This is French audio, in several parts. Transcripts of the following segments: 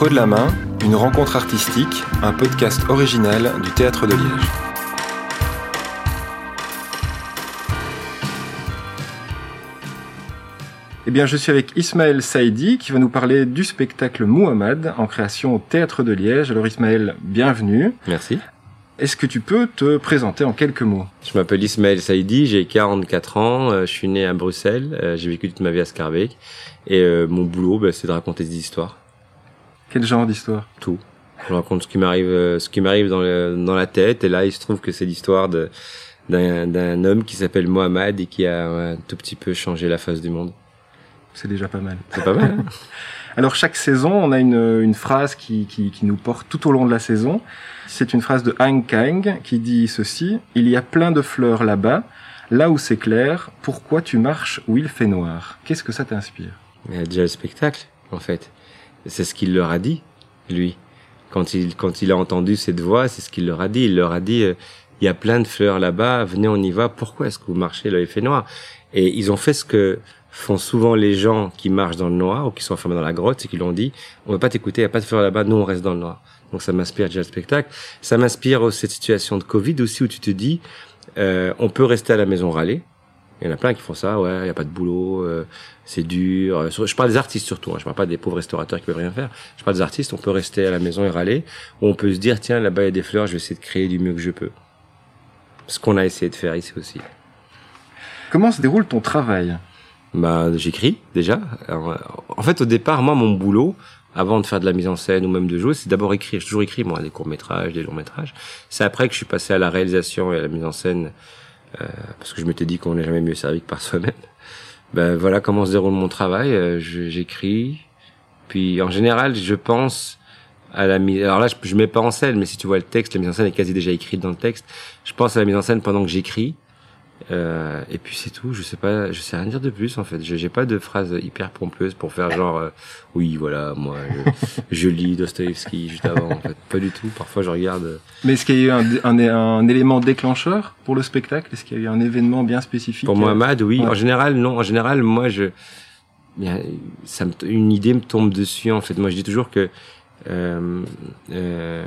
creux de la main, une rencontre artistique, un podcast original du Théâtre de Liège. Eh bien, je suis avec Ismaël Saïdi qui va nous parler du spectacle Muhammad en création au Théâtre de Liège. Alors Ismaël, bienvenue. Merci. Est-ce que tu peux te présenter en quelques mots? Je m'appelle Ismaël Saïdi, j'ai 44 ans, euh, je suis né à Bruxelles, euh, j'ai vécu toute ma vie à Scarbeck et euh, mon boulot bah, c'est de raconter des histoires. Quel genre d'histoire? Tout. Je raconte ce qui m'arrive ce qui m'arrive dans, dans la tête et là il se trouve que c'est l'histoire de d'un homme qui s'appelle Mohamed et qui a un tout petit peu changé la face du monde. C'est déjà pas mal. C'est pas mal. Hein Alors chaque saison, on a une, une phrase qui, qui, qui, nous porte tout au long de la saison. C'est une phrase de Hang Kang qui dit ceci Il y a plein de fleurs là-bas, là où c'est clair. Pourquoi tu marches où il fait noir? Qu'est-ce que ça t'inspire? Il y a déjà le spectacle, en fait. C'est ce qu'il leur a dit, lui. Quand il quand il a entendu cette voix, c'est ce qu'il leur a dit. Il leur a dit euh, il y a plein de fleurs là-bas, venez on y va. Pourquoi est-ce que vous marchez là fait noir? Et ils ont fait ce que font souvent les gens qui marchent dans le noir ou qui sont enfermés dans la grotte, c'est qu'ils l'ont dit, on va pas t'écouter, il n'y a pas de fleurs là-bas, nous on reste dans le noir. Donc ça m'inspire déjà le spectacle. Ça m'inspire cette situation de Covid aussi où tu te dis, euh, on peut rester à la maison râler. Il y en a plein qui font ça, ouais, il y a pas de boulot, euh, c'est dur. Je parle des artistes surtout, hein, je parle pas des pauvres restaurateurs qui peuvent rien faire. Je parle des artistes, on peut rester à la maison et râler, ou on peut se dire, tiens, là-bas il y a des fleurs, je vais essayer de créer du mieux que je peux. Ce qu'on a essayé de faire ici aussi. Comment se déroule ton travail? Bah, j'écris déjà. en fait, au départ, moi, mon boulot, avant de faire de la mise en scène ou même de jouer, c'est d'abord écrire. J'ai toujours écrit, moi, des courts métrages, des longs métrages. C'est après que je suis passé à la réalisation et à la mise en scène, euh, parce que je m'étais dit qu'on n'est jamais mieux servi que par soi-même. Ben voilà comment se déroule mon travail. Euh, j'écris, puis en général, je pense à la mise. Alors là, je, je mets pas en scène, mais si tu vois le texte, la mise en scène est quasi déjà écrite dans le texte. Je pense à la mise en scène pendant que j'écris. Euh, et puis c'est tout. Je sais pas, je sais rien dire de plus en fait. J'ai pas de phrase hyper pompeuse pour faire genre euh, oui voilà moi je, je lis Dostoevsky juste avant. En fait, pas du tout. Parfois je regarde. Euh, Mais est-ce qu'il y a eu un, un, un, élément déclencheur pour le spectacle? Est-ce qu'il y a eu un événement bien spécifique? Pour Mohamed, oui. En général, non. En général, moi je, ça me, une idée me tombe dessus en fait. Moi je dis toujours que euh, euh,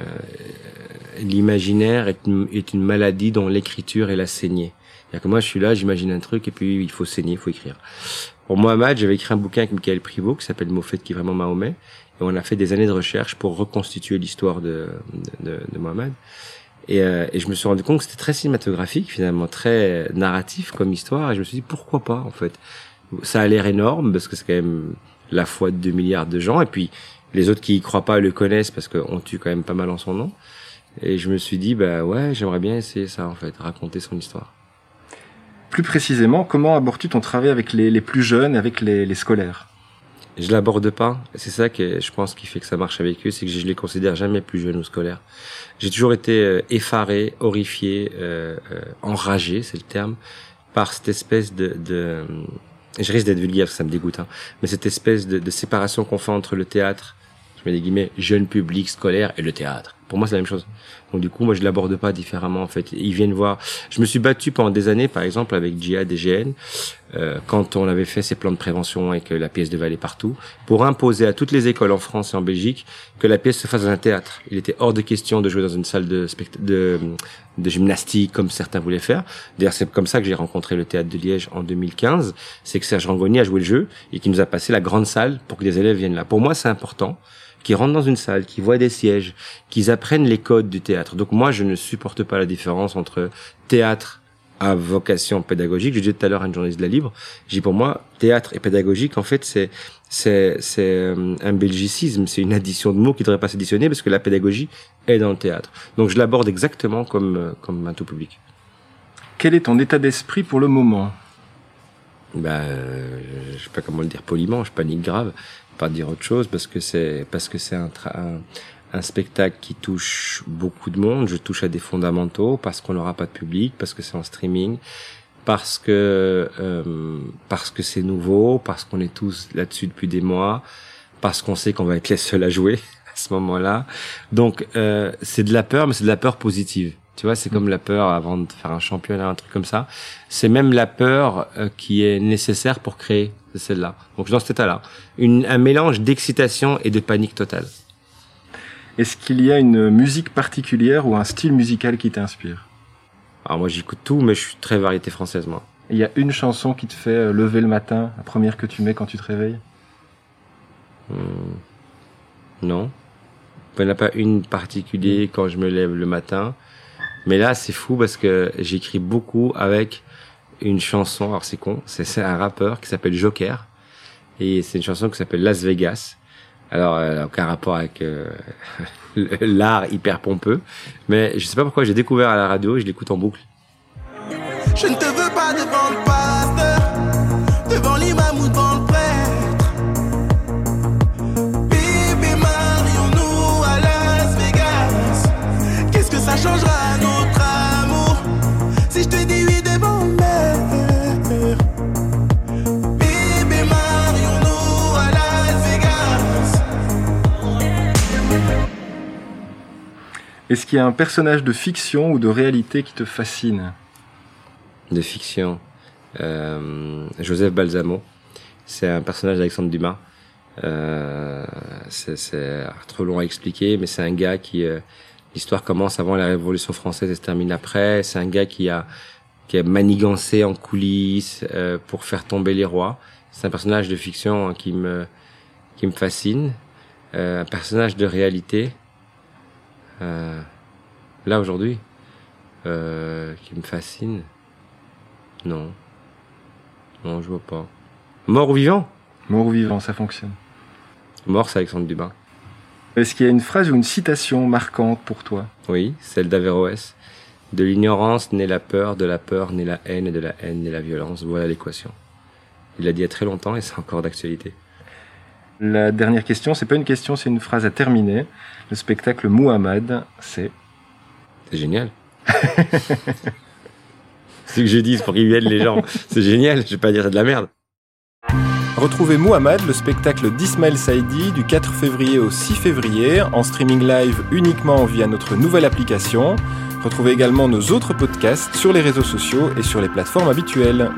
l'imaginaire est une, est une maladie dont l'écriture est la saignée que moi, je suis là, j'imagine un truc, et puis il faut saigner, il faut écrire. Pour Mohamed, j'avais écrit un bouquin avec Michael Privot, qui s'appelle Moffet, qui est vraiment Mahomet, et on a fait des années de recherche pour reconstituer l'histoire de, de, de, Mohamed. Et, euh, et, je me suis rendu compte que c'était très cinématographique, finalement, très narratif comme histoire, et je me suis dit, pourquoi pas, en fait? Ça a l'air énorme, parce que c'est quand même la foi de 2 milliards de gens, et puis les autres qui y croient pas le connaissent, parce qu'on tue quand même pas mal en son nom. Et je me suis dit, bah ouais, j'aimerais bien essayer ça, en fait, raconter son histoire. Plus précisément, comment abordes-tu ton travail avec les, plus jeunes, avec les, scolaires? Je l'aborde pas. C'est ça que je pense qui fait que ça marche avec eux, c'est que je les considère jamais plus jeunes ou scolaires. J'ai toujours été euh, effaré, horrifié, euh, euh, enragé, c'est le terme, par cette espèce de, de je risque d'être vulgaire, ça me dégoûte, hein, mais cette espèce de, de séparation qu'on fait entre le théâtre, je mets des guillemets, jeune public scolaire et le théâtre. Pour moi, c'est la même chose. Donc du coup, moi, je l'aborde pas différemment en fait. Ils viennent voir. Je me suis battu pendant des années, par exemple, avec Djihad et GN, euh, quand on avait fait ces plans de prévention et que la pièce devait aller partout, pour imposer à toutes les écoles en France et en Belgique que la pièce se fasse dans un théâtre. Il était hors de question de jouer dans une salle de, de, de gymnastique comme certains voulaient faire. D'ailleurs, c'est comme ça que j'ai rencontré le théâtre de Liège en 2015. C'est que Serge Rangoni a joué le jeu et qui nous a passé la grande salle pour que des élèves viennent là. Pour moi, c'est important qui rentrent dans une salle, qui voient des sièges, qui apprennent les codes du théâtre. Donc moi, je ne supporte pas la différence entre théâtre à vocation pédagogique. Je disais tout à l'heure à une journaliste de la Libre, j'ai pour moi théâtre et pédagogique. En fait, c'est c'est c'est euh, un belgicisme, c'est une addition de mots qui devrait pas s'additionner parce que la pédagogie est dans le théâtre. Donc je l'aborde exactement comme euh, comme un tout public. Quel est ton état d'esprit pour le moment? Ben, je sais pas comment le dire poliment, je panique grave pas dire autre chose parce que c'est parce que c'est un, un, spectacle qui touche beaucoup de monde. Je touche à des fondamentaux parce qu'on n'aura pas de public, parce que c'est en streaming, parce que euh, parce que c'est nouveau, parce qu'on est tous là-dessus depuis des mois, parce qu'on sait qu'on va être les seuls à jouer à ce moment-là. Donc euh, c'est de la peur, mais c'est de la peur positive. Tu vois, c'est comme la peur avant de faire un championnat, un truc comme ça. C'est même la peur euh, qui est nécessaire pour créer celle-là. Donc dans cet état-là, un mélange d'excitation et de panique totale. Est-ce qu'il y a une musique particulière ou un style musical qui t'inspire? Alors moi j'écoute tout, mais je suis très variété française moi. Il y a une chanson qui te fait euh, lever le matin, la première que tu mets quand tu te réveilles? Hmm. Non. Il n'y en a pas une particulière quand je me lève le matin. Mais là, c'est fou parce que j'écris beaucoup avec une chanson. Alors c'est con, c'est un rappeur qui s'appelle Joker. Et c'est une chanson qui s'appelle Las Vegas. Alors, elle n'a aucun rapport avec euh, l'art hyper pompeux. Mais je sais pas pourquoi j'ai découvert à la radio et je l'écoute en boucle. Est-ce qu'il y a un personnage de fiction ou de réalité qui te fascine de fiction. Euh, Joseph Balsamo, c'est un personnage d'Alexandre Dumas. Euh, c'est trop long à expliquer, mais c'est un gars qui euh, l'histoire commence avant la Révolution française et se termine après. C'est un gars qui a qui a manigancé en coulisses euh, pour faire tomber les rois. C'est un personnage de fiction qui me qui me fascine. Euh, un personnage de réalité. Euh, là aujourd'hui, qui me fascine. Non. Non, je vois pas. Mort ou vivant? Mort ou vivant, ça fonctionne. Mort, c'est Alexandre Dubin. Est-ce qu'il y a une phrase ou une citation marquante pour toi? Oui, celle d'Averroès. De l'ignorance naît la peur, de la peur naît la haine, et de la haine naît la violence. Voilà l'équation. Il l'a dit il y a très longtemps et c'est encore d'actualité. La dernière question, c'est pas une question, c'est une phrase à terminer. Le spectacle Muhammad, c'est C'est génial. C'est ce que je dis pour qu'ils viennent les gens. C'est génial, je vais pas dire de la merde. Retrouvez Muhammad, le spectacle d'Ismaël Saidi du 4 février au 6 février en streaming live uniquement via notre nouvelle application. Retrouvez également nos autres podcasts sur les réseaux sociaux et sur les plateformes habituelles.